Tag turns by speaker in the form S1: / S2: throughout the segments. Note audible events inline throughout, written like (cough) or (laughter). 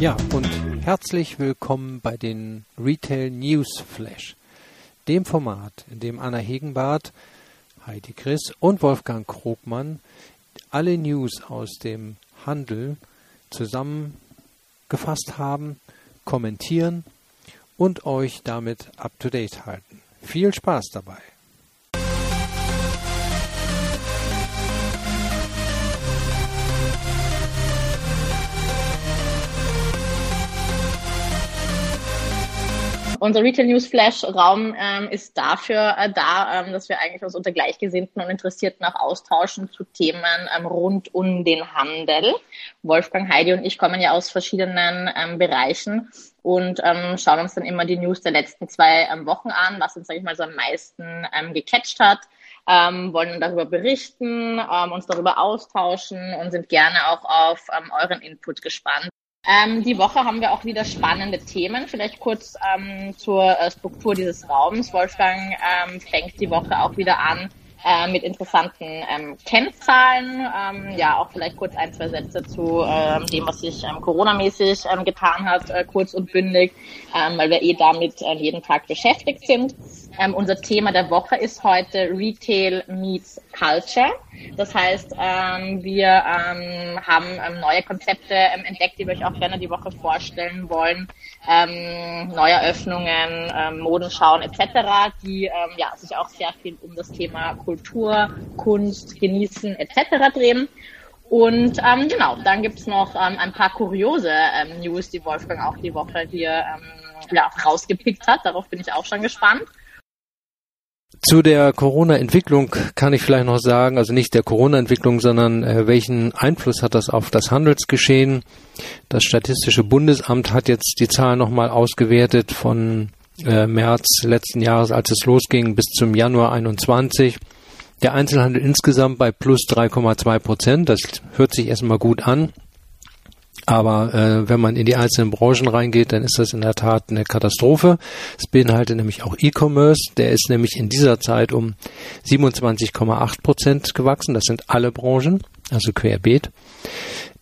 S1: Ja, und herzlich willkommen bei den Retail News Flash, dem Format, in dem Anna Hegenbart, Heidi Chris und Wolfgang Krogmann alle News aus dem Handel zusammengefasst haben, kommentieren und euch damit up to date halten. Viel Spaß dabei!
S2: Unser Retail News Flash Raum ähm, ist dafür äh, da, ähm, dass wir eigentlich uns unter Gleichgesinnten und Interessierten auch austauschen zu Themen ähm, rund um den Handel. Wolfgang, Heidi und ich kommen ja aus verschiedenen ähm, Bereichen und ähm, schauen uns dann immer die News der letzten zwei ähm, Wochen an, was uns, sage ich mal, so am meisten ähm, gecatcht hat. Ähm, wollen darüber berichten, ähm, uns darüber austauschen und sind gerne auch auf ähm, euren Input gespannt. Ähm, die Woche haben wir auch wieder spannende Themen. Vielleicht kurz ähm, zur äh, Struktur dieses Raums. Wolfgang ähm, fängt die Woche auch wieder an äh, mit interessanten ähm, Kennzahlen. Ähm, ja, auch vielleicht kurz ein, zwei Sätze zu ähm, dem, was sich ähm, Corona-mäßig ähm, getan hat, äh, kurz und bündig, ähm, weil wir eh damit äh, jeden Tag beschäftigt sind. Ähm, unser Thema der Woche ist heute Retail meets Culture. Das heißt, ähm, wir ähm, haben ähm, neue Konzepte ähm, entdeckt, die wir euch auch gerne die Woche vorstellen wollen. Ähm, Neueröffnungen, ähm, Modenschauen etc., die ähm, ja, sich auch sehr viel um das Thema Kultur, Kunst, Genießen etc. drehen. Und ähm, genau, dann gibt's noch ähm, ein paar kuriose ähm, News, die Wolfgang auch die Woche hier ähm, ja, rausgepickt hat. Darauf bin ich auch schon gespannt.
S1: Zu der Corona-Entwicklung kann ich vielleicht noch sagen, also nicht der Corona-Entwicklung, sondern äh, welchen Einfluss hat das auf das Handelsgeschehen? Das Statistische Bundesamt hat jetzt die Zahlen nochmal ausgewertet von äh, März letzten Jahres, als es losging, bis zum Januar 21. Der Einzelhandel insgesamt bei plus 3,2 Prozent. Das hört sich erstmal gut an. Aber äh, wenn man in die einzelnen Branchen reingeht, dann ist das in der Tat eine Katastrophe. Es beinhaltet nämlich auch E-Commerce. Der ist nämlich in dieser Zeit um 27,8 Prozent gewachsen. Das sind alle Branchen, also querbeet.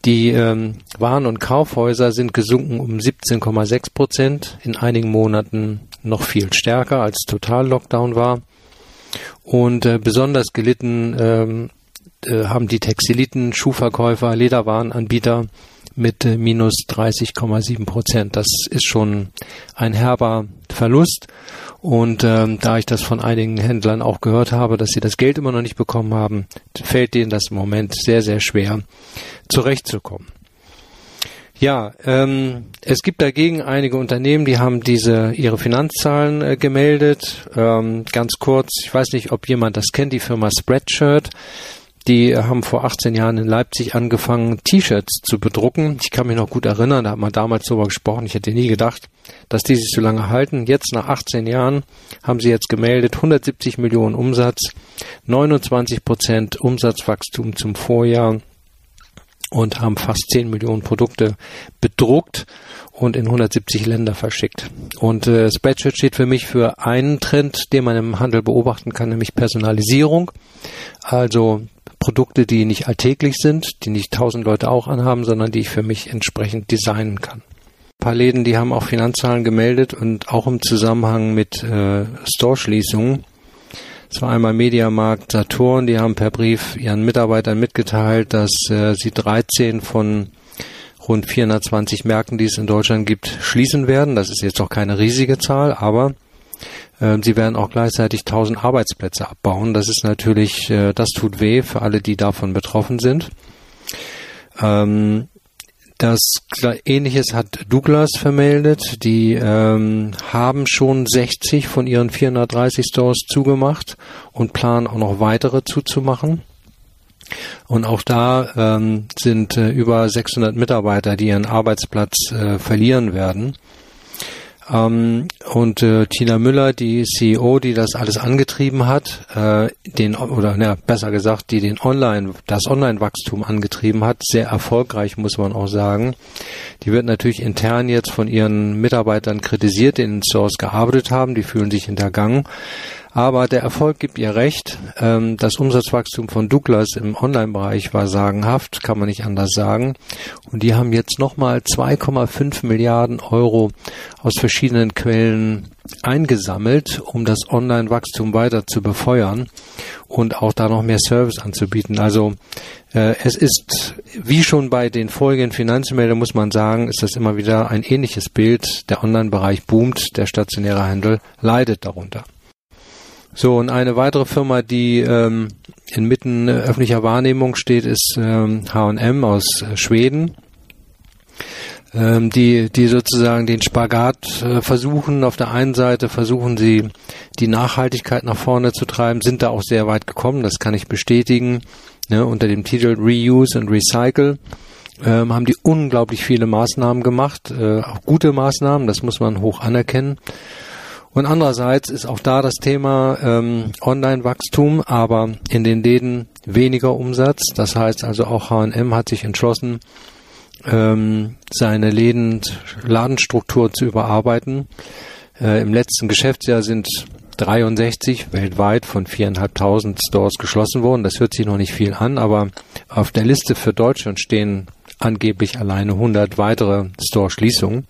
S1: Die ähm, Waren- und Kaufhäuser sind gesunken um 17,6 Prozent. In einigen Monaten noch viel stärker als Total-Lockdown war. Und äh, besonders gelitten ähm, äh, haben die Textiliten, Schuhverkäufer, Lederwarenanbieter mit äh, minus 30,7 Prozent. Das ist schon ein herber Verlust. Und ähm, da ich das von einigen Händlern auch gehört habe, dass sie das Geld immer noch nicht bekommen haben, fällt denen das im Moment sehr, sehr schwer zurechtzukommen. Ja, ähm, es gibt dagegen einige Unternehmen, die haben diese ihre Finanzzahlen äh, gemeldet. Ähm, ganz kurz, ich weiß nicht, ob jemand das kennt, die Firma Spreadshirt. Die haben vor 18 Jahren in Leipzig angefangen, T-Shirts zu bedrucken. Ich kann mich noch gut erinnern, da hat man damals darüber gesprochen. Ich hätte nie gedacht, dass die sich so lange halten. Jetzt nach 18 Jahren haben sie jetzt gemeldet 170 Millionen Umsatz, 29 Prozent Umsatzwachstum zum Vorjahr und haben fast 10 Millionen Produkte bedruckt und in 170 Länder verschickt. Und äh, Spreadshirt steht für mich für einen Trend, den man im Handel beobachten kann, nämlich Personalisierung. Also Produkte, die nicht alltäglich sind, die nicht tausend Leute auch anhaben, sondern die ich für mich entsprechend designen kann. Ein paar Läden, die haben auch Finanzzahlen gemeldet und auch im Zusammenhang mit äh, Store-Schließungen. Es war einmal Mediamarkt Saturn, die haben per Brief ihren Mitarbeitern mitgeteilt, dass äh, sie 13 von rund 420 Märkten, die es in Deutschland gibt, schließen werden. Das ist jetzt auch keine riesige Zahl, aber ähm, sie werden auch gleichzeitig 1000 Arbeitsplätze abbauen. Das ist natürlich, äh, das tut weh für alle, die davon betroffen sind. Ähm, das Ähnliches hat Douglas vermeldet. Die ähm, haben schon 60 von ihren 430 Stores zugemacht und planen auch noch weitere zuzumachen. Und auch da ähm, sind äh, über 600 Mitarbeiter, die ihren Arbeitsplatz äh, verlieren werden. Ähm, und äh, Tina Müller, die CEO, die das alles angetrieben hat, äh, den oder ne, besser gesagt, die den Online, das Online-Wachstum angetrieben hat, sehr erfolgreich muss man auch sagen. Die wird natürlich intern jetzt von ihren Mitarbeitern kritisiert, die in Source gearbeitet haben, die fühlen sich hintergangen. Aber der Erfolg gibt ihr recht. Ähm, das Umsatzwachstum von Douglas im Online-Bereich war sagenhaft, kann man nicht anders sagen. Und die haben jetzt nochmal 2,5 Milliarden Euro aus verschiedenen Quellen eingesammelt, um das Online-Wachstum weiter zu befeuern und auch da noch mehr Service anzubieten. Also äh, es ist, wie schon bei den vorigen Finanzmeldungen, muss man sagen, ist das immer wieder ein ähnliches Bild. Der Online-Bereich boomt, der stationäre Handel leidet darunter. So, und eine weitere Firma, die ähm, inmitten öffentlicher Wahrnehmung steht, ist ähm, H&M aus äh, Schweden ähm, die, die sozusagen den Spagat äh, versuchen. Auf der einen Seite versuchen sie, die Nachhaltigkeit nach vorne zu treiben, sind da auch sehr weit gekommen, das kann ich bestätigen, ne, unter dem Titel Reuse and Recycle. Ähm, haben die unglaublich viele Maßnahmen gemacht, äh, auch gute Maßnahmen, das muss man hoch anerkennen. Und andererseits ist auch da das Thema ähm, Online-Wachstum, aber in den Läden weniger Umsatz. Das heißt also auch H&M hat sich entschlossen, ähm, seine Läden, Ladenstruktur zu überarbeiten. Äh, Im letzten Geschäftsjahr sind 63 weltweit von 4.500 Stores geschlossen worden. Das hört sich noch nicht viel an, aber auf der Liste für Deutschland stehen angeblich alleine 100 weitere Store-Schließungen.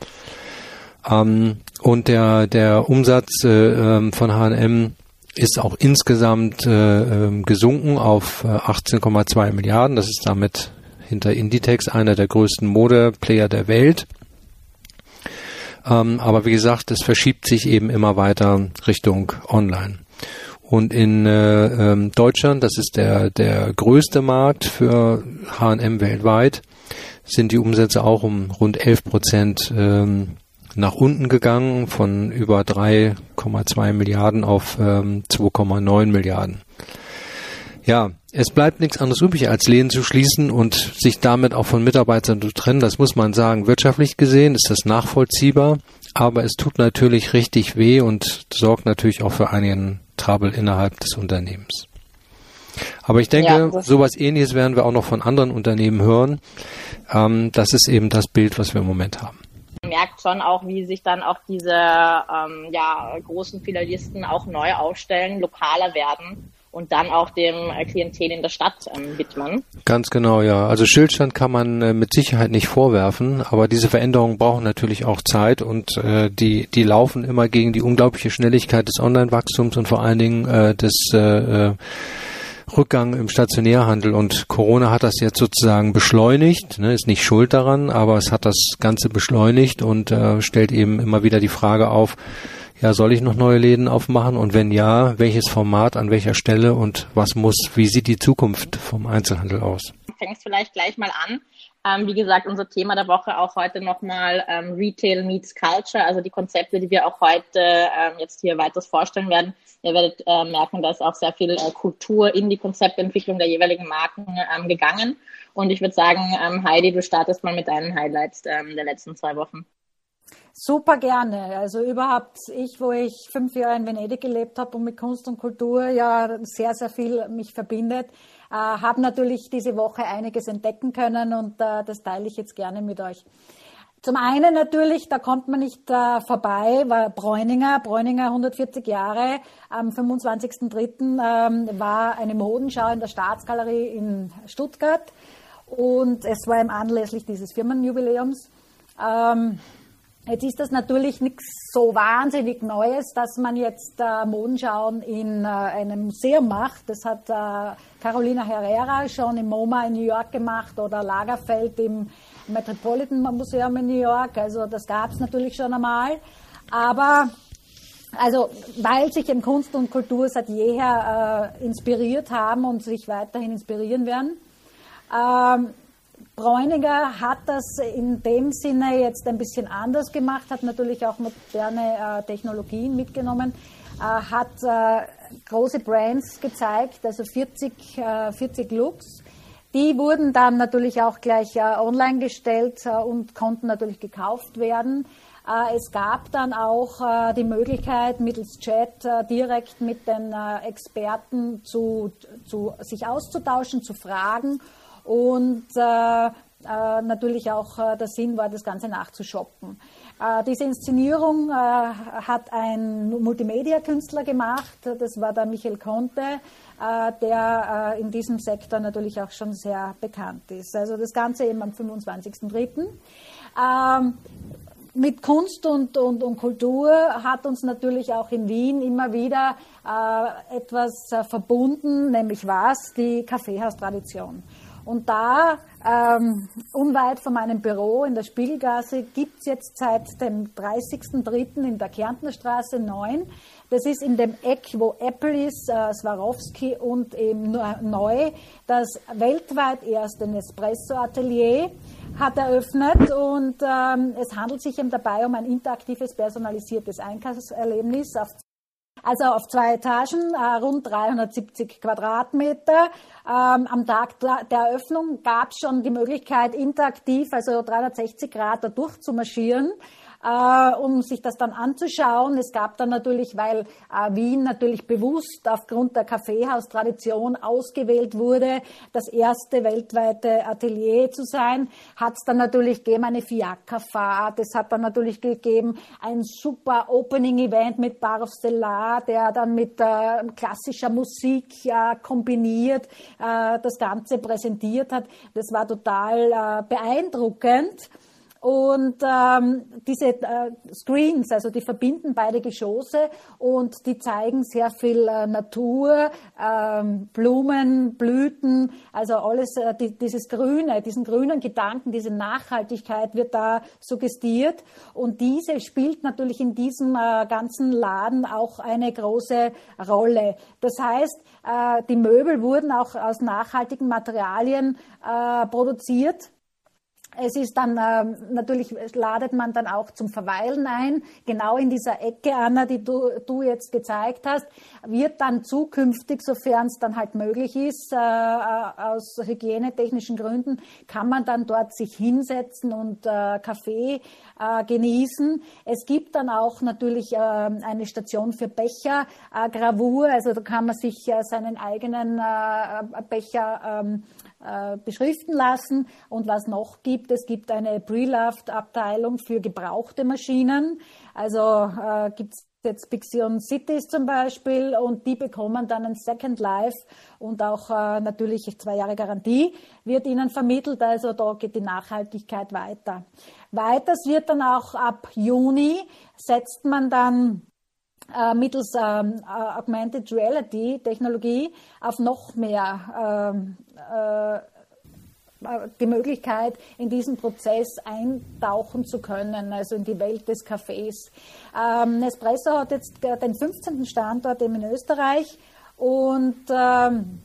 S1: Ähm, und der, der Umsatz äh, ähm, von H&M ist auch insgesamt äh, ähm, gesunken auf 18,2 äh, Milliarden. Das ist damit hinter Inditex, einer der größten Modeplayer der Welt. Ähm, aber wie gesagt, es verschiebt sich eben immer weiter Richtung Online. Und in äh, ähm, Deutschland, das ist der, der größte Markt für H&M weltweit, sind die Umsätze auch um rund 11 Prozent ähm, nach unten gegangen, von über 3,2 Milliarden auf ähm, 2,9 Milliarden. Ja, es bleibt nichts anderes übrig, als Läden zu schließen und sich damit auch von Mitarbeitern zu trennen. Das muss man sagen. Wirtschaftlich gesehen ist das nachvollziehbar, aber es tut natürlich richtig weh und sorgt natürlich auch für einigen Trouble innerhalb des Unternehmens. Aber ich denke, ja, sowas ähnliches werden wir auch noch von anderen Unternehmen hören. Ähm, das ist eben das Bild, was wir im Moment haben
S2: merkt schon auch, wie sich dann auch diese ähm, ja, großen Filialisten auch neu aufstellen, lokaler werden und dann auch dem Klientel in der Stadt ähm, widmen.
S1: Ganz genau, ja. Also Stillstand kann man äh, mit Sicherheit nicht vorwerfen, aber diese Veränderungen brauchen natürlich auch Zeit und äh, die, die laufen immer gegen die unglaubliche Schnelligkeit des Online-Wachstums und vor allen Dingen äh, des äh, äh Rückgang im Stationärhandel und Corona hat das jetzt sozusagen beschleunigt, ne, ist nicht schuld daran, aber es hat das Ganze beschleunigt und äh, stellt eben immer wieder die Frage auf, ja, soll ich noch neue Läden aufmachen und wenn ja, welches Format, an welcher Stelle und was muss, wie sieht die Zukunft vom Einzelhandel aus?
S2: Fängst vielleicht gleich mal an. Ähm, wie gesagt, unser Thema der Woche auch heute nochmal ähm, Retail meets Culture, also die Konzepte, die wir auch heute ähm, jetzt hier weiters vorstellen werden. Ihr werdet äh, merken, da ist auch sehr viel äh, Kultur in die Konzeptentwicklung der jeweiligen Marken ähm, gegangen. Und ich würde sagen, ähm, Heidi, du startest mal mit deinen Highlights ähm, der letzten zwei Wochen.
S3: Super gerne. Also überhaupt ich, wo ich fünf Jahre in Venedig gelebt habe und mit Kunst und Kultur ja sehr, sehr viel mich verbindet, äh, habe natürlich diese Woche einiges entdecken können und äh, das teile ich jetzt gerne mit euch. Zum einen natürlich, da kommt man nicht äh, vorbei, war Bräuninger, Bräuninger 140 Jahre, am 25.03. Ähm, war eine Modenschau in der Staatsgalerie in Stuttgart und es war im anlässlich dieses Firmenjubiläums. Ähm, Jetzt ist das natürlich nichts so wahnsinnig Neues, dass man jetzt äh, Modenschauen in äh, einem Museum macht. Das hat äh, Carolina Herrera schon im MoMA in New York gemacht oder Lagerfeld im Metropolitan Museum in New York. Also das gab es natürlich schon einmal. Aber also weil sich eben Kunst und Kultur seit jeher äh, inspiriert haben und sich weiterhin inspirieren werden. Ähm, Bräuniger hat das in dem Sinne jetzt ein bisschen anders gemacht, hat natürlich auch moderne äh, Technologien mitgenommen, äh, hat äh, große Brands gezeigt, also 40, 40 äh, Looks. Die wurden dann natürlich auch gleich äh, online gestellt äh, und konnten natürlich gekauft werden. Es gab dann auch die Möglichkeit, mittels Chat direkt mit den Experten zu, zu, sich auszutauschen, zu fragen und äh, äh, natürlich auch äh, der Sinn war, das Ganze nachzushoppen. Äh, diese Inszenierung hat ein Multimedia-Künstler gemacht, das war der Michael Conte, der in diesem Sektor natürlich auch schon sehr bekannt ist. Also das Ganze eben am 25.03. Ähm, mit Kunst und, und, und Kultur hat uns natürlich auch in Wien immer wieder etwas verbunden, nämlich was? Die Kaffeehaustradition. Und da, ähm, unweit von meinem Büro in der Spiegelgasse, gibt es jetzt seit dem 30.03. in der Kärntner Straße 9. Das ist in dem Eck, wo Apple ist, äh, Swarovski und eben neu, das weltweit erste Nespresso-Atelier hat eröffnet und ähm, es handelt sich eben dabei um ein interaktives, personalisiertes Einkaufserlebnis auf also auf zwei Etagen, äh, rund 370 Quadratmeter. Ähm, am Tag der Eröffnung gab es schon die Möglichkeit, interaktiv, also 360 Grad da durchzumarschieren äh, um sich das dann anzuschauen. Es gab dann natürlich, weil äh, Wien natürlich bewusst aufgrund der Kaffeehaustradition ausgewählt wurde, das erste weltweite Atelier zu sein, hat es dann natürlich gegeben eine Fiakerfahrt. Es hat dann natürlich gegeben ein super Opening-Event mit Bar of Stellar, der dann mit äh, klassischer Musik kombiniert äh, das Ganze präsentiert hat. Das war total äh, beeindruckend. Und ähm, diese äh, Screens, also die verbinden beide Geschosse und die zeigen sehr viel äh, Natur, ähm, Blumen, Blüten, also alles, äh, die, dieses Grüne, diesen grünen Gedanken, diese Nachhaltigkeit wird da suggestiert. Und diese spielt natürlich in diesem äh, ganzen Laden auch eine große Rolle. Das heißt, äh, die Möbel wurden auch aus nachhaltigen Materialien äh, produziert es ist dann ähm, natürlich ladet man dann auch zum Verweilen ein. Genau in dieser Ecke, Anna, die du, du jetzt gezeigt hast, wird dann zukünftig, sofern es dann halt möglich ist, äh, äh, aus hygienetechnischen Gründen, kann man dann dort sich hinsetzen und äh, Kaffee äh, genießen. Es gibt dann auch natürlich äh, eine Station für Becher, äh, Gravur, also da kann man sich äh, seinen eigenen äh, Becher ähm, äh, beschriften lassen. Und was noch gibt, es gibt eine Pre-Loved-Abteilung für gebrauchte Maschinen. Also äh, gibt es jetzt Pixion Cities zum Beispiel und die bekommen dann ein Second Life und auch äh, natürlich zwei Jahre Garantie wird ihnen vermittelt. Also da geht die Nachhaltigkeit weiter. Weiters wird dann auch ab Juni setzt man dann mittels ähm, äh, Augmented Reality Technologie auf noch mehr ähm, äh, die Möglichkeit, in diesen Prozess eintauchen zu können, also in die Welt des Cafés. Ähm, Nespresso hat jetzt den 15. Standort in Österreich und ähm,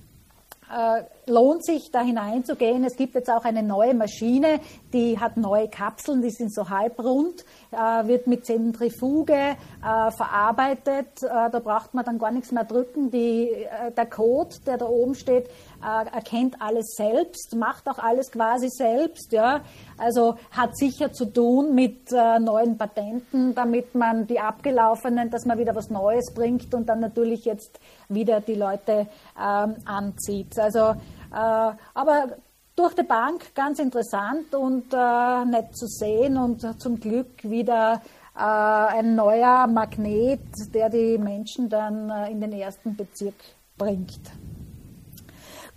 S3: äh, lohnt sich da hineinzugehen. Es gibt jetzt auch eine neue Maschine, die hat neue Kapseln, die sind so halbrund, äh, wird mit Zentrifuge äh, verarbeitet. Äh, da braucht man dann gar nichts mehr drücken. Die, der Code, der da oben steht, erkennt alles selbst, macht auch alles quasi selbst. Ja? Also hat sicher zu tun mit neuen Patenten, damit man die abgelaufenen, dass man wieder was Neues bringt und dann natürlich jetzt wieder die Leute ähm, anzieht. Also aber durch die Bank ganz interessant und äh, nett zu sehen und zum Glück wieder äh, ein neuer Magnet, der die Menschen dann äh, in den ersten Bezirk bringt.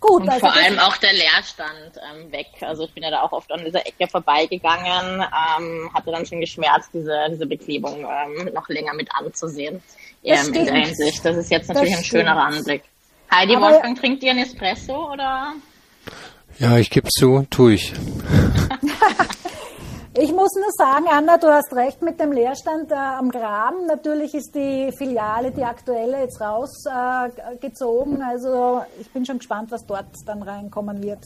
S2: Gut, und also vor allem auch der Leerstand ähm, weg. Also ich bin ja da auch oft an dieser Ecke vorbeigegangen, ähm, hatte dann schon geschmerzt, diese, diese Beklebung ähm, noch länger mit anzusehen. Ähm, in der Hinsicht. Das ist jetzt natürlich ein schönerer Anblick. Heidi Aber Wolfgang, trinkt ihr einen Espresso oder?
S1: Ja, ich gebe zu, tue ich. (laughs)
S3: ich muss nur sagen, Anna, du hast recht mit dem Leerstand äh, am Graben. Natürlich ist die Filiale, die aktuelle, jetzt rausgezogen. Äh, also ich bin schon gespannt, was dort dann reinkommen wird.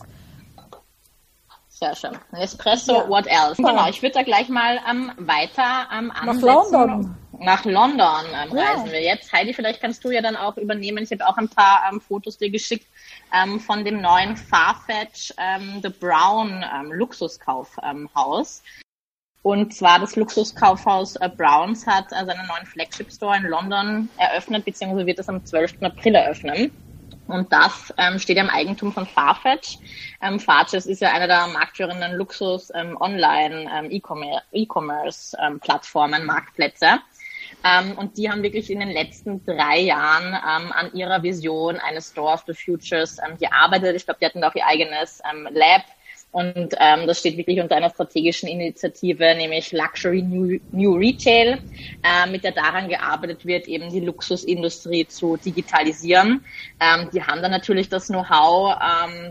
S2: Sehr schön. Espresso, ja. what else? Genau, ich würde da gleich mal ähm, weiter ähm,
S3: ansetzen. Nach London.
S2: Nach London ähm, ja. reisen wir jetzt. Heidi, vielleicht kannst du ja dann auch übernehmen. Ich habe auch ein paar ähm, Fotos dir geschickt ähm, von dem neuen Farfetch ähm, The Brown ähm, Luxuskaufhaus. Und zwar das Luxuskaufhaus äh, Browns hat äh, seinen neuen Flagship Store in London eröffnet, beziehungsweise wird es am 12. April eröffnen. Und das ähm, steht ja im Eigentum von Farfetch. Ähm, Farfetch ist ja einer der marktführenden Luxus-Online-E-Commerce-Plattformen, ähm, ähm, Marktplätze. Ähm, und die haben wirklich in den letzten drei Jahren ähm, an ihrer Vision eines Store of the Futures ähm, gearbeitet. Ich glaube, die hatten auch ihr eigenes ähm, Lab und ähm, das steht wirklich unter einer strategischen Initiative, nämlich Luxury New, New Retail, äh, mit der daran gearbeitet wird, eben die Luxusindustrie zu digitalisieren. Ähm, die haben da natürlich das Know-how,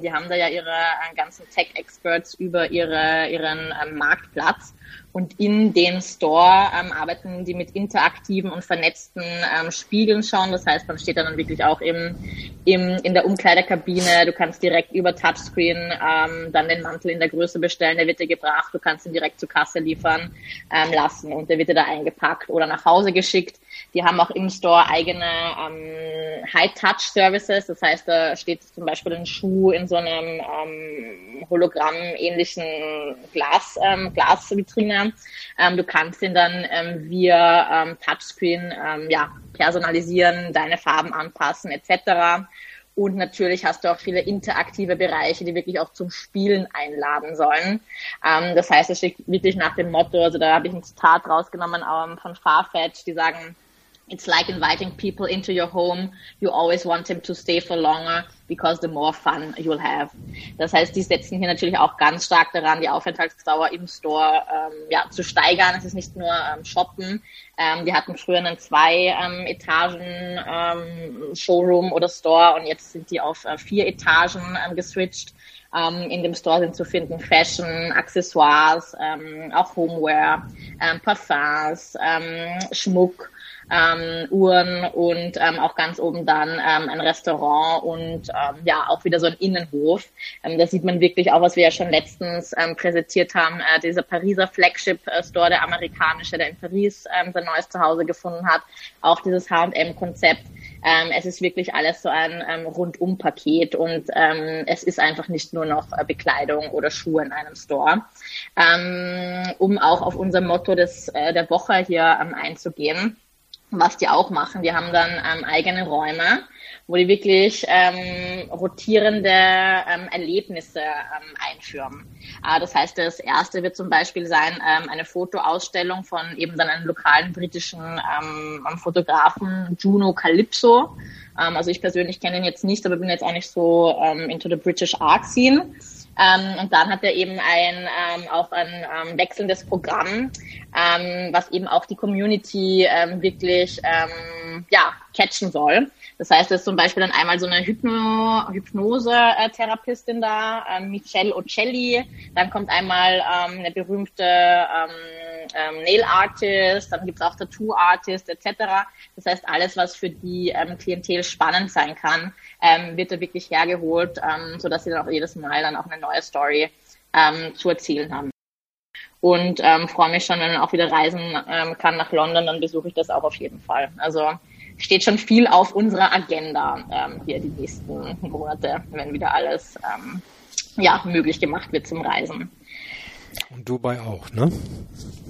S2: die haben da ja ihre äh, ganzen Tech-Experts über ihre, ihren ähm, Marktplatz. Und in dem Store ähm, arbeiten die mit interaktiven und vernetzten ähm, Spiegeln schon. Das heißt, man steht dann wirklich auch im, im, in der Umkleidekabine. Du kannst direkt über Touchscreen ähm, dann den Mantel in der Größe bestellen. Der wird dir gebracht. Du kannst ihn direkt zur Kasse liefern ähm, lassen und der wird dir da eingepackt oder nach Hause geschickt. Die haben auch im Store eigene ähm, High-Touch-Services. Das heißt, da steht zum Beispiel ein Schuh in so einem ähm, Hologramm-ähnlichen Glas, ähm, Glasvitrine. Ähm, du kannst ihn dann ähm, via ähm, Touchscreen ähm, ja, personalisieren, deine Farben anpassen etc. Und natürlich hast du auch viele interaktive Bereiche, die wirklich auch zum Spielen einladen sollen. Ähm, das heißt, es steht wirklich nach dem Motto, also da habe ich ein Zitat rausgenommen ähm, von Farfetch, die sagen, It's like inviting people into your home. You always want them to stay for longer because the more fun you'll have. Das heißt, die setzen hier natürlich auch ganz stark daran, die Aufenthaltsdauer im Store ähm, ja, zu steigern. Es ist nicht nur ähm, Shoppen. Ähm, wir hatten früher einen zwei ähm, Etagen ähm, Showroom oder Store und jetzt sind die auf äh, vier Etagen ähm, geswitcht. In dem Store sind zu finden Fashion, Accessoires, auch Homeware, Parfums, Schmuck ähm, Uhren und ähm, auch ganz oben dann ähm, ein Restaurant und ähm, ja auch wieder so ein Innenhof. Ähm, da sieht man wirklich auch, was wir ja schon letztens ähm, präsentiert haben, äh, dieser Pariser Flagship äh, Store, der amerikanische, der in Paris ähm, sein neues Zuhause gefunden hat, auch dieses H&M-Konzept. Ähm, es ist wirklich alles so ein ähm, Rundum-Paket und ähm, es ist einfach nicht nur noch äh, Bekleidung oder Schuhe in einem Store. Ähm, um auch auf unser Motto des, äh, der Woche hier ähm, einzugehen was die auch machen. Die haben dann ähm, eigene Räume, wo die wirklich ähm, rotierende ähm, Erlebnisse ähm, einführen. Äh, das heißt, das erste wird zum Beispiel sein ähm, eine Fotoausstellung von eben dann einem lokalen britischen ähm, Fotografen Juno Calypso. Ähm, also ich persönlich kenne ihn jetzt nicht, aber bin jetzt eigentlich so ähm, into the British Art Scene. Ähm, und dann hat er eben ein ähm, auch ein ähm, wechselndes Programm, ähm, was eben auch die Community ähm, wirklich ähm, ja catchen soll. Das heißt, es ist zum Beispiel dann einmal so eine Hypno Hypnose-Therapistin da, ähm, Michelle Ocelli. Dann kommt einmal ähm, eine berühmte ähm, ähm, Nail Artist, dann gibt's auch Tattoo Artist etc. Das heißt, alles, was für die ähm, Klientel spannend sein kann, ähm, wird da wirklich hergeholt, ähm, so dass sie dann auch jedes Mal dann auch eine neue Story ähm, zu erzählen haben. Und ähm, freue mich schon, wenn man auch wieder reisen ähm, kann nach London, dann besuche ich das auch auf jeden Fall. Also steht schon viel auf unserer Agenda ähm, hier die nächsten Monate, wenn wieder alles ähm, ja, möglich gemacht wird zum Reisen.
S1: Und Dubai auch, ne?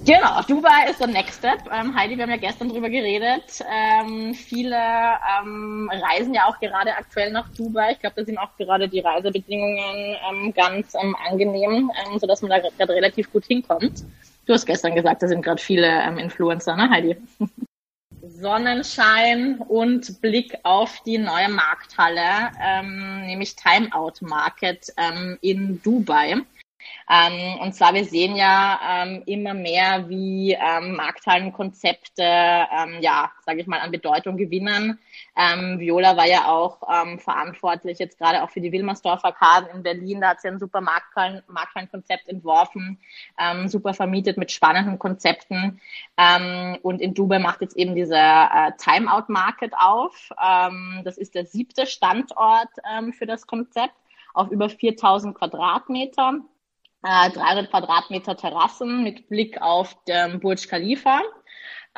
S2: Genau, Dubai ist der Next Step. Ähm, Heidi, wir haben ja gestern drüber geredet. Ähm, viele ähm, reisen ja auch gerade aktuell nach Dubai. Ich glaube, da sind auch gerade die Reisebedingungen ähm, ganz ähm, angenehm, ähm, sodass man da gerade relativ gut hinkommt. Du hast gestern gesagt, da sind gerade viele ähm, Influencer, ne, Heidi? (laughs) Sonnenschein und Blick auf die neue Markthalle, ähm, nämlich Timeout Market ähm, in Dubai. Ähm, und zwar, wir sehen ja ähm, immer mehr, wie ähm, Markthallenkonzepte, ähm, ja, sage ich mal, an Bedeutung gewinnen. Ähm, Viola war ja auch ähm, verantwortlich jetzt gerade auch für die Wilmersdorf Arkaden in Berlin. Da hat sie ein super Markthallen, Markthallenkonzept entworfen, ähm, super vermietet mit spannenden Konzepten. Ähm, und in Dubai macht jetzt eben dieser äh, Timeout Market auf. Ähm, das ist der siebte Standort ähm, für das Konzept auf über 4000 Quadratmeter äh, 300 Quadratmeter Terrassen mit Blick auf den Burj Khalifa.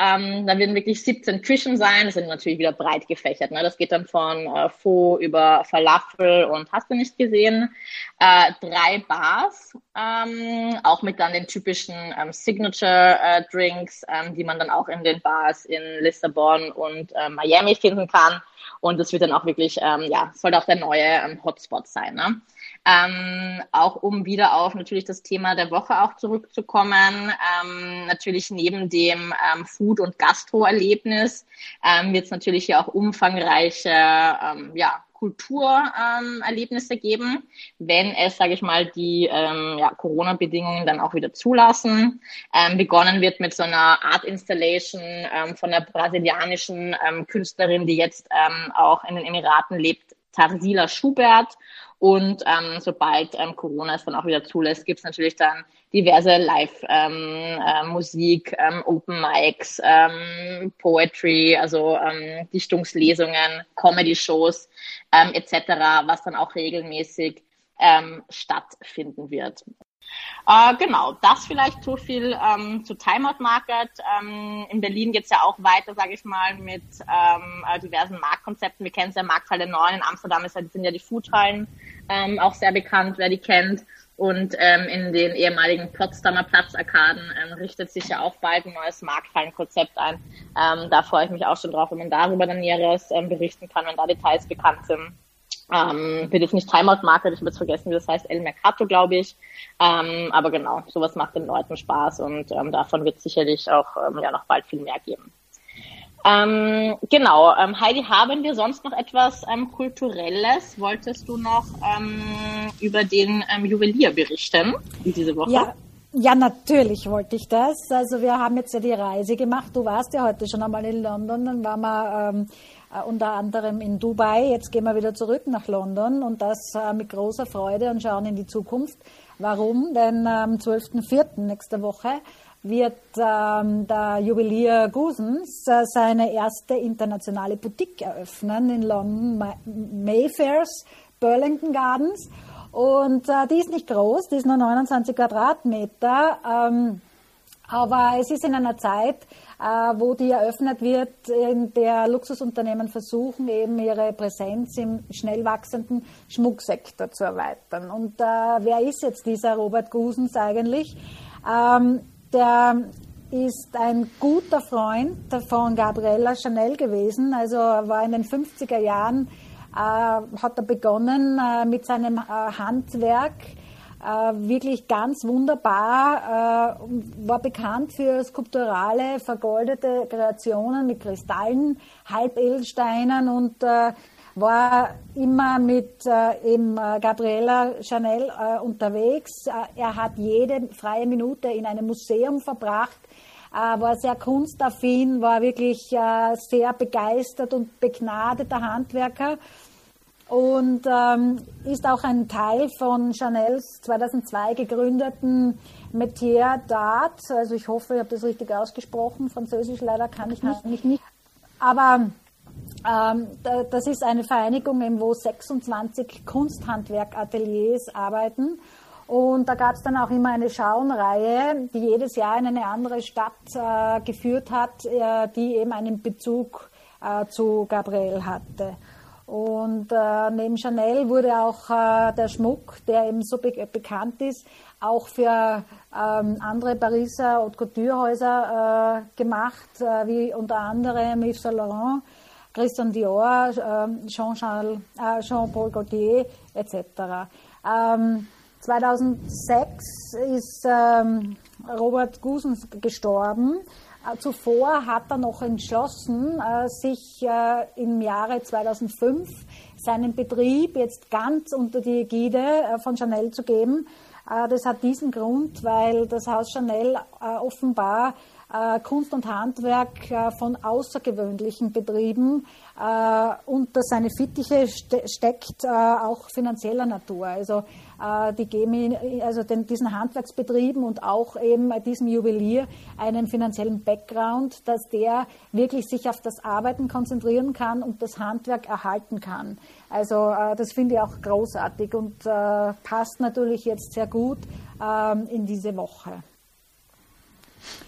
S2: Ähm, da werden wirklich 17 Küchen sein. Das sind natürlich wieder breit gefächert. Ne? Das geht dann von äh, Faux über Falafel und hast du nicht gesehen. Äh, drei Bars, ähm, auch mit dann den typischen ähm, Signature-Drinks, äh, ähm, die man dann auch in den Bars in Lissabon und äh, Miami finden kann. Und das wird dann auch wirklich, ähm, ja, sollte auch der neue ähm, Hotspot sein. Ne? Ähm, auch um wieder auf natürlich das Thema der Woche auch zurückzukommen. Ähm, natürlich neben dem ähm, Food- und Gastro-Erlebnis ähm, wird es natürlich hier auch umfangreiche ähm, ja, Kulturerlebnisse ähm, geben, wenn es, sage ich mal, die ähm, ja, Corona-Bedingungen dann auch wieder zulassen. Ähm, begonnen wird mit so einer Art Installation ähm, von der brasilianischen ähm, Künstlerin, die jetzt ähm, auch in den Emiraten lebt, Tarsila Schubert. Und ähm, sobald ähm, Corona es dann auch wieder zulässt, gibt es natürlich dann diverse Live-Musik, ähm, äh, ähm, Open Mics, ähm, Poetry, also ähm, Dichtungslesungen, Comedy-Shows ähm, etc., was dann auch regelmäßig ähm, stattfinden wird. Äh, genau, das vielleicht so viel ähm, zu Timeout Market. Ähm, in Berlin geht's ja auch weiter, sage ich mal, mit ähm, äh, diversen Marktkonzepten. Wir kennen es ja Markthalle 9, in Amsterdam ist, sind ja die Foodhallen ähm, auch sehr bekannt, wer die kennt. Und ähm, in den ehemaligen Potsdamer Platzarkaden ähm, richtet sich ja auch bald ein neues Markthallenkonzept ein. Ähm, da freue ich mich auch schon drauf, wenn man darüber dann Näheres ähm, berichten kann, wenn da Details bekannt sind. Ähm, wird jetzt nicht Timeout Market, ich habe jetzt vergessen, wie das heißt, El Mercato, glaube ich. Ähm, aber genau, sowas macht den Leuten Spaß und ähm, davon wird sicherlich auch ähm, ja noch bald viel mehr geben. Ähm, genau, ähm, Heidi, haben wir sonst noch etwas ähm, Kulturelles? Wolltest du noch ähm, über den ähm, Juwelier berichten diese Woche?
S3: Ja. Ja, natürlich wollte ich das. Also wir haben jetzt ja die Reise gemacht. Du warst ja heute schon einmal in London, dann waren wir ähm, äh, unter anderem in Dubai. Jetzt gehen wir wieder zurück nach London und das äh, mit großer Freude und schauen in die Zukunft. Warum? Denn am 12.04. nächste Woche wird ähm, der Juwelier Gusens äh, seine erste internationale Boutique eröffnen in London, Mayfairs, Burlington Gardens. Und äh, die ist nicht groß, die ist nur 29 Quadratmeter. Ähm, aber es ist in einer Zeit, äh, wo die eröffnet wird, in der Luxusunternehmen versuchen, eben ihre Präsenz im schnell wachsenden Schmucksektor zu erweitern. Und äh, wer ist jetzt dieser Robert Gusens eigentlich? Ähm, der ist ein guter Freund von Gabriella Chanel gewesen, also war in den 50er Jahren, hat er begonnen äh, mit seinem äh, Handwerk, äh, wirklich ganz wunderbar, äh, war bekannt für skulpturale, vergoldete Kreationen mit Kristallen, Halbedelsteinen und äh, war immer mit äh, eben äh, Chanel äh, unterwegs. Äh, er hat jede freie Minute in einem Museum verbracht, äh, war sehr kunstaffin, war wirklich äh, sehr begeistert und begnadeter Handwerker und ähm, ist auch ein Teil von Chanels 2002 gegründeten Metier d'Art. Also ich hoffe, ich habe das richtig ausgesprochen. Französisch leider kann ich nicht. nicht. Aber ähm, das ist eine Vereinigung, wo 26 Kunsthandwerkateliers arbeiten. Und da gab es dann auch immer eine Schauenreihe, die jedes Jahr in eine andere Stadt äh, geführt hat, äh, die eben einen Bezug äh, zu Gabriel hatte. Und äh, neben Chanel wurde auch äh, der Schmuck, der eben so be bekannt ist, auch für ähm, andere Pariser Haute Couture-Häuser äh, gemacht, wie unter anderem Yves Saint Laurent Christian Dior, ähm, Jean-Paul Gaultier etc. 2006 ähm, ist ähm, Robert Gusens gestorben. Äh, zuvor hat er noch entschlossen, äh, sich im Jahre 2005 seinen Betrieb jetzt ganz unter die Ägide von Chanel zu geben. Das hat diesen Grund, weil das Haus Chanel offenbar äh, Kunst und Handwerk äh, von außergewöhnlichen Betrieben äh, unter seine Fittiche ste steckt, auch finanzieller Natur. Also die geben also den, diesen Handwerksbetrieben und auch eben diesem Juwelier einen finanziellen Background, dass der wirklich sich auf das Arbeiten konzentrieren kann und das Handwerk erhalten kann. Also das finde ich auch großartig und passt natürlich jetzt sehr gut ähm, in diese Woche.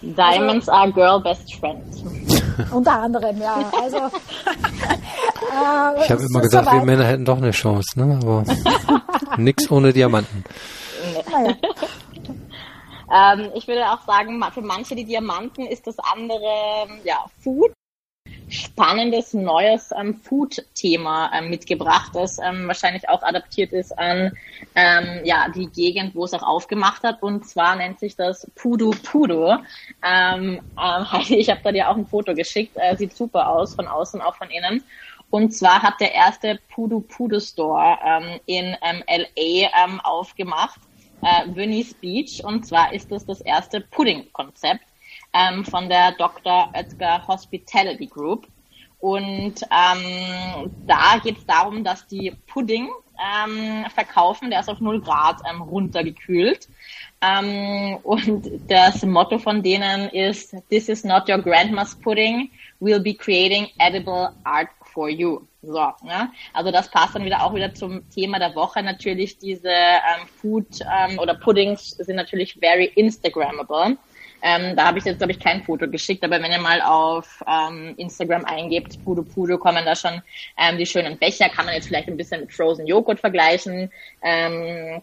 S2: Diamonds also, are girl best friends. (laughs)
S3: Unter anderem, ja. Also, äh,
S1: ich habe immer gesagt, wir Männer hätten doch eine Chance, ne? aber (laughs) nix ohne Diamanten. Naja. (laughs)
S2: ähm, ich würde auch sagen, für manche die Diamanten ist das andere ja, Food spannendes neues ähm, Food-Thema ähm, mitgebracht, das ähm, wahrscheinlich auch adaptiert ist an ähm, ja die Gegend, wo es auch aufgemacht hat. Und zwar nennt sich das Pudu Pudu. Ähm, äh, (laughs) ich habe da dir auch ein Foto geschickt. Äh, sieht super aus, von außen auch von innen. Und zwar hat der erste Pudu Pudu Store ähm, in ähm, LA ähm, aufgemacht, äh, Venice Beach. Und zwar ist das das erste Pudding-Konzept ähm, von der Dr. Oetker Hospitality Group. Und ähm, da geht es darum, dass die Pudding ähm, verkaufen, der ist auf 0 Grad ähm, runtergekühlt. Ähm, und das Motto von denen ist, This is not your grandma's pudding, we'll be creating edible art for you. So, ne? Also das passt dann wieder auch wieder zum Thema der Woche. Natürlich diese ähm, Food ähm, oder Puddings sind natürlich very Instagrammable. Ähm, da habe ich jetzt, glaube ich, kein Foto geschickt, aber wenn ihr mal auf ähm, Instagram eingebt, Pudo Pudo, kommen da schon ähm, die schönen Becher. Kann man jetzt vielleicht ein bisschen mit Frozen Joghurt vergleichen. Ähm,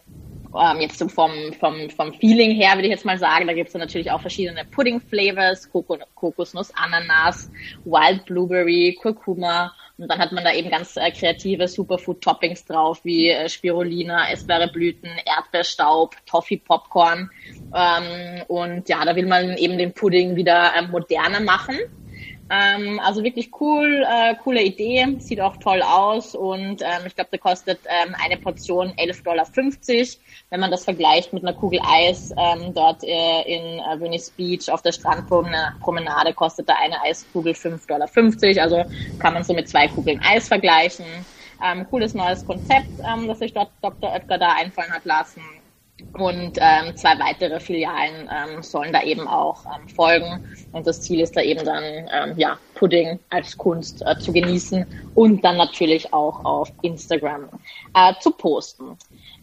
S2: ähm, jetzt vom, vom, vom Feeling her würde ich jetzt mal sagen, da gibt es natürlich auch verschiedene Pudding-Flavors, Kokosnuss, Ananas, Wild Blueberry, Kurkuma und dann hat man da eben ganz äh, kreative Superfood-Toppings drauf, wie äh, Spirulina, Essbeereblüten, Erdbeerstaub, Toffee-Popcorn. Ähm, und ja, da will man eben den Pudding wieder äh, moderner machen. Ähm, also wirklich cool, äh, coole Idee, sieht auch toll aus und ähm, ich glaube, der kostet ähm, eine Portion 11,50 Dollar. Wenn man das vergleicht mit einer Kugel Eis ähm, dort äh, in äh, Venice Beach auf der Strandpromenade kostet da eine Eiskugel 5,50 Dollar. Also kann man so mit zwei Kugeln Eis vergleichen. Ähm, cooles neues Konzept, ähm, das sich dort Dr. Oetker da einfallen hat lassen. Und ähm, zwei weitere Filialen ähm, sollen da eben auch ähm, folgen. Und das Ziel ist da eben dann, ähm, ja, Pudding als Kunst äh, zu genießen und dann natürlich auch auf Instagram äh, zu posten.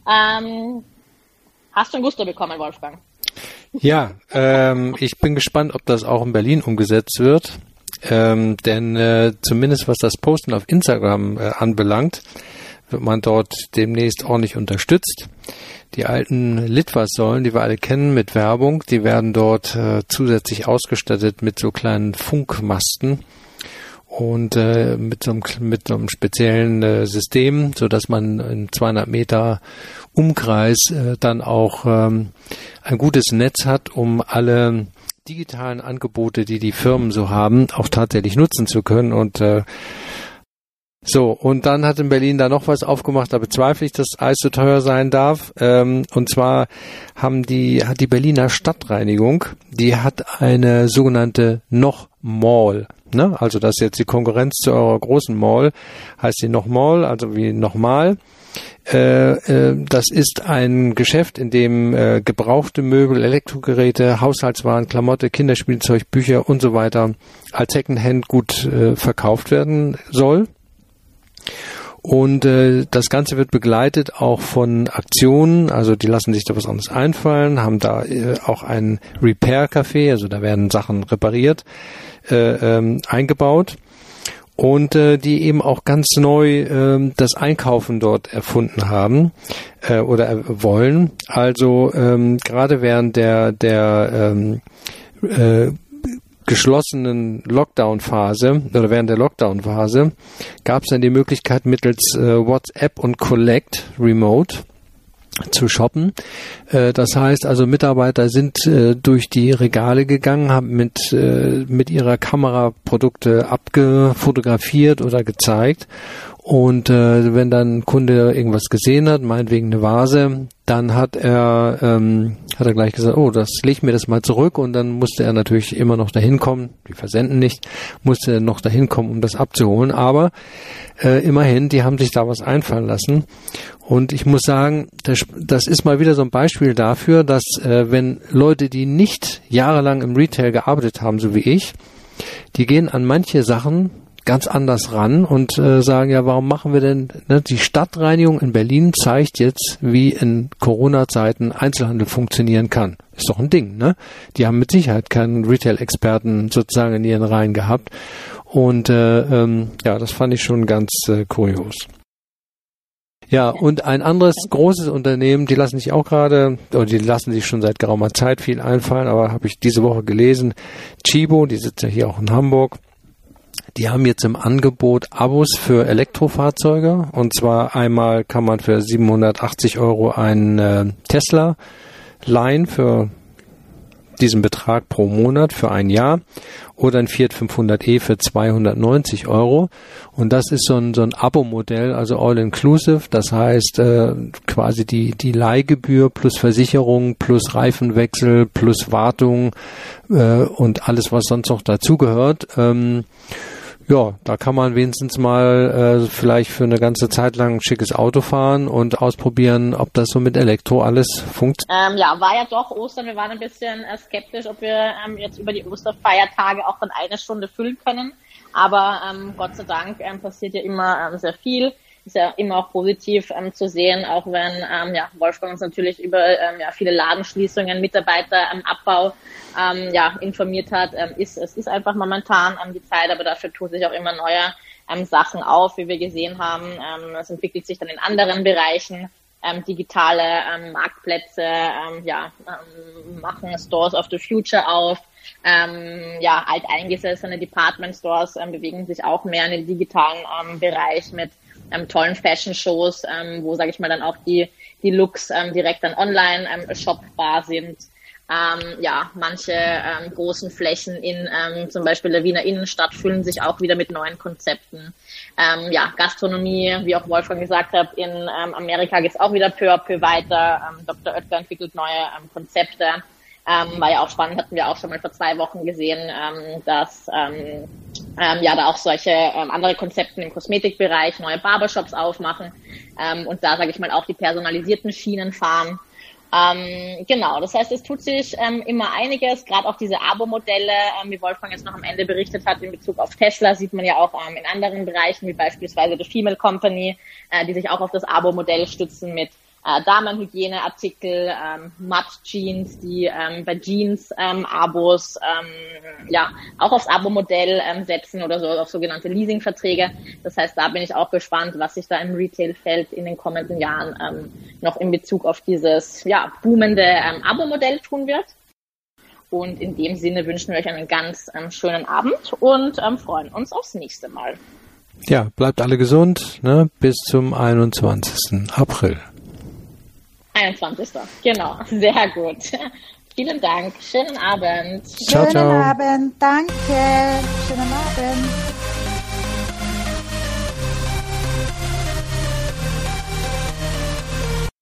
S2: Ähm, hast du ein Gusto bekommen, Wolfgang?
S1: Ja, ähm, ich bin gespannt, ob das auch in Berlin umgesetzt wird. Ähm, denn äh, zumindest was das Posten auf Instagram äh, anbelangt, wird man dort demnächst ordentlich unterstützt. Die alten Litfaßsäulen, die wir alle kennen mit Werbung, die werden dort äh, zusätzlich ausgestattet mit so kleinen Funkmasten und äh, mit, so einem, mit so einem speziellen äh, System, so dass man in 200 Meter Umkreis äh, dann auch ähm, ein gutes Netz hat, um alle digitalen Angebote, die die Firmen so haben, auch tatsächlich nutzen zu können und äh, so, und dann hat in Berlin da noch was aufgemacht, da bezweifle ich, dass Eis so teuer sein darf. Ähm, und zwar haben die, hat die Berliner Stadtreinigung, die hat eine sogenannte noch Mall. Ne? Also das ist jetzt die Konkurrenz zu eurer großen Mall, heißt sie noch Mall, also wie nochmal. Äh, äh, das ist ein Geschäft, in dem äh, gebrauchte Möbel, Elektrogeräte, Haushaltswaren, Klamotte, Kinderspielzeug, Bücher und so weiter als Secondhand gut äh, verkauft werden soll. Und äh, das Ganze wird begleitet auch von Aktionen, also die lassen sich da was anderes einfallen, haben da äh, auch ein Repair-Café, also da werden Sachen repariert, äh, ähm, eingebaut und äh, die eben auch ganz neu äh, das Einkaufen dort erfunden haben äh, oder äh, wollen. Also ähm, gerade während der der ähm, äh, geschlossenen Lockdown-Phase oder während der Lockdown-Phase gab es dann die Möglichkeit mittels äh, WhatsApp und Collect Remote zu shoppen. Äh, das heißt also, Mitarbeiter sind äh, durch die Regale gegangen, haben mit, äh, mit ihrer Kamera Produkte abgefotografiert oder gezeigt und äh, wenn dann ein Kunde irgendwas gesehen hat, meinetwegen eine Vase, dann hat er, ähm, hat er gleich gesagt, oh, das leg mir das mal zurück und dann musste er natürlich immer noch dahin kommen, die versenden nicht, musste er noch dahin kommen, um das abzuholen. Aber äh, immerhin, die haben sich da was einfallen lassen. Und ich muss sagen, das, das ist mal wieder so ein Beispiel dafür, dass äh, wenn Leute, die nicht jahrelang im Retail gearbeitet haben, so wie ich, die gehen an manche Sachen ganz anders ran und äh, sagen, ja, warum machen wir denn, ne, die Stadtreinigung in Berlin zeigt jetzt, wie in Corona-Zeiten Einzelhandel funktionieren kann. ist doch ein Ding, ne? Die haben mit Sicherheit keinen Retail-Experten sozusagen in ihren Reihen gehabt. Und äh, ähm, ja, das fand ich schon ganz äh, kurios. Ja, und ein anderes großes Unternehmen, die lassen sich auch gerade, oder die lassen sich schon seit geraumer Zeit viel einfallen, aber habe ich diese Woche gelesen, Chibo, die sitzt ja hier auch in Hamburg, die haben jetzt im Angebot Abos für Elektrofahrzeuge. Und zwar einmal kann man für 780 Euro einen äh, Tesla leihen für diesen Betrag pro Monat für ein Jahr oder ein Fiat 500e für 290 Euro. Und das ist so ein, so ein Abo-Modell, also all-inclusive. Das heißt äh, quasi die, die Leihgebühr plus Versicherung plus Reifenwechsel plus Wartung äh, und alles, was sonst noch dazugehört. Ähm, ja, da kann man wenigstens mal äh, vielleicht für eine ganze Zeit lang ein schickes Auto fahren und ausprobieren, ob das so mit Elektro alles funktioniert.
S2: Ähm, ja, war ja doch Ostern. Wir waren ein bisschen äh, skeptisch, ob wir ähm, jetzt über die Osterfeiertage auch dann eine Stunde füllen können. Aber ähm, Gott sei Dank ähm, passiert ja immer ähm, sehr viel ist ja immer auch positiv ähm, zu sehen, auch wenn ähm, ja, Wolfgang uns natürlich über ähm, ja, viele Ladenschließungen, Mitarbeiterabbau ähm, ja, informiert hat. Ähm, ist, es ist einfach momentan ähm, die Zeit, aber dafür tut sich auch immer neue ähm, Sachen auf, wie wir gesehen haben. Ähm, es entwickelt sich dann in anderen Bereichen. Ähm, digitale ähm, Marktplätze, ähm, ja, ähm, machen Stores of the Future auf. Ähm, ja, alteingesessene Department Stores ähm, bewegen sich auch mehr in den digitalen ähm, Bereich mit ähm, tollen Fashion-Shows, ähm, wo, sage ich mal, dann auch die, die Looks ähm, direkt dann online ähm, shopbar sind. Ähm, ja, manche ähm, großen Flächen in ähm, zum Beispiel der Wiener Innenstadt füllen sich auch wieder mit neuen Konzepten. Ähm, ja, Gastronomie, wie auch Wolfgang gesagt hat, in ähm, Amerika geht es auch wieder peu à peu weiter. Ähm, Dr. Oetker entwickelt neue ähm, Konzepte. Ähm, war ja auch spannend, hatten wir auch schon mal vor zwei Wochen gesehen, ähm, dass ähm, ähm, ja da auch solche ähm, andere Konzepte im Kosmetikbereich, neue Barbershops aufmachen ähm, und da sage ich mal auch die personalisierten Schienen fahren. Ähm, genau, das heißt, es tut sich ähm, immer einiges, gerade auch diese Abo-Modelle, ähm, wie Wolfgang jetzt noch am Ende berichtet hat in Bezug auf Tesla, sieht man ja auch ähm, in anderen Bereichen, wie beispielsweise die Female Company, äh, die sich auch auf das Abo-Modell stützen mit äh, Damenhygieneartikel, ähm, Matt-Jeans, die ähm, bei Jeans-Abos ähm, ja auch aufs Abo-Modell ähm, setzen oder so auf sogenannte Leasing-Verträge. Das heißt, da bin ich auch gespannt, was sich da im Retail-Feld in den kommenden Jahren ähm, noch in Bezug auf dieses ja, boomende ähm, Abo-Modell tun wird. Und in dem Sinne wünschen wir euch einen ganz ähm, schönen Abend und ähm, freuen uns aufs nächste Mal.
S1: Ja, bleibt alle gesund, ne? Bis zum 21. April.
S2: 21. Genau, sehr gut. Vielen Dank. Schönen Abend.
S3: Ciao, Schönen ciao. Abend. Danke. Schönen Abend.